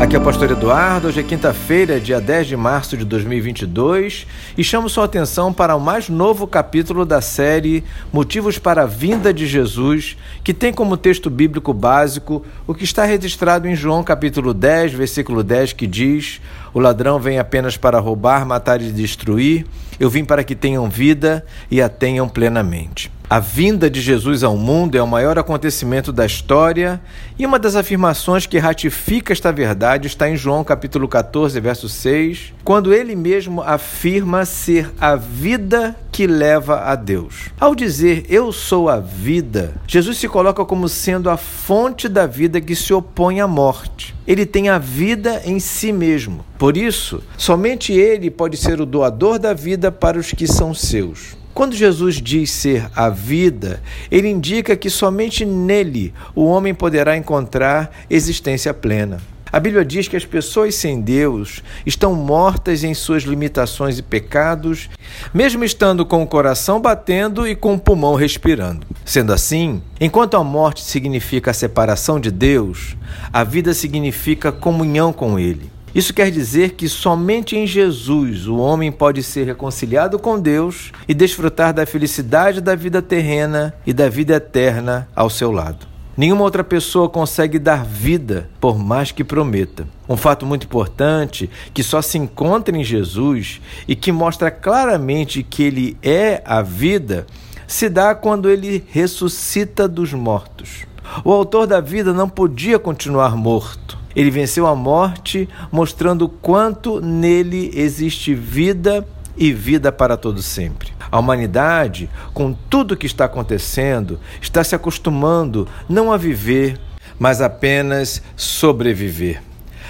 Aqui é o Pastor Eduardo, hoje é quinta-feira, dia 10 de março de 2022, e chamo sua atenção para o mais novo capítulo da série Motivos para a Vinda de Jesus, que tem como texto bíblico básico o que está registrado em João capítulo 10, versículo 10, que diz: O ladrão vem apenas para roubar, matar e destruir, eu vim para que tenham vida e a tenham plenamente. A vinda de Jesus ao mundo é o maior acontecimento da história e uma das afirmações que ratifica esta verdade está em João capítulo 14, verso 6, quando ele mesmo afirma ser a vida que leva a Deus. Ao dizer eu sou a vida, Jesus se coloca como sendo a fonte da vida que se opõe à morte. Ele tem a vida em si mesmo. Por isso, somente ele pode ser o doador da vida para os que são seus. Quando Jesus diz ser a vida, ele indica que somente nele o homem poderá encontrar existência plena. A Bíblia diz que as pessoas sem Deus estão mortas em suas limitações e pecados, mesmo estando com o coração batendo e com o pulmão respirando. Sendo assim, enquanto a morte significa a separação de Deus, a vida significa comunhão com Ele. Isso quer dizer que somente em Jesus o homem pode ser reconciliado com Deus e desfrutar da felicidade da vida terrena e da vida eterna ao seu lado. Nenhuma outra pessoa consegue dar vida, por mais que prometa. Um fato muito importante que só se encontra em Jesus e que mostra claramente que ele é a vida se dá quando ele ressuscita dos mortos. O autor da vida não podia continuar morto. Ele venceu a morte, mostrando quanto nele existe vida e vida para todo sempre. A humanidade, com tudo o que está acontecendo, está se acostumando não a viver, mas apenas sobreviver.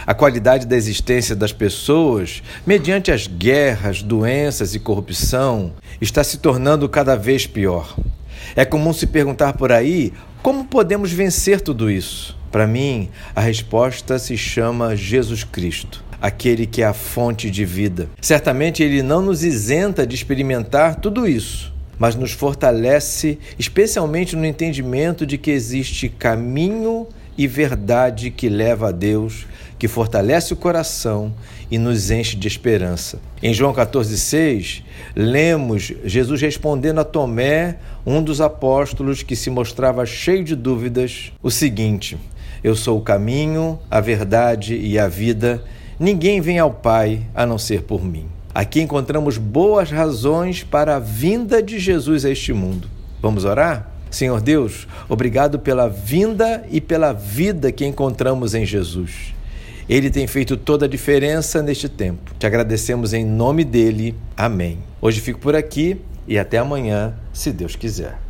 A qualidade da existência das pessoas, mediante as guerras, doenças e corrupção, está se tornando cada vez pior. É comum se perguntar por aí como podemos vencer tudo isso. Para mim, a resposta se chama Jesus Cristo, aquele que é a fonte de vida. Certamente ele não nos isenta de experimentar tudo isso, mas nos fortalece, especialmente no entendimento de que existe caminho e verdade que leva a Deus, que fortalece o coração e nos enche de esperança. Em João 14,6, lemos Jesus respondendo a Tomé, um dos apóstolos que se mostrava cheio de dúvidas, o seguinte: eu sou o caminho, a verdade e a vida. Ninguém vem ao Pai a não ser por mim. Aqui encontramos boas razões para a vinda de Jesus a este mundo. Vamos orar? Senhor Deus, obrigado pela vinda e pela vida que encontramos em Jesus. Ele tem feito toda a diferença neste tempo. Te agradecemos em nome dele. Amém. Hoje fico por aqui e até amanhã, se Deus quiser.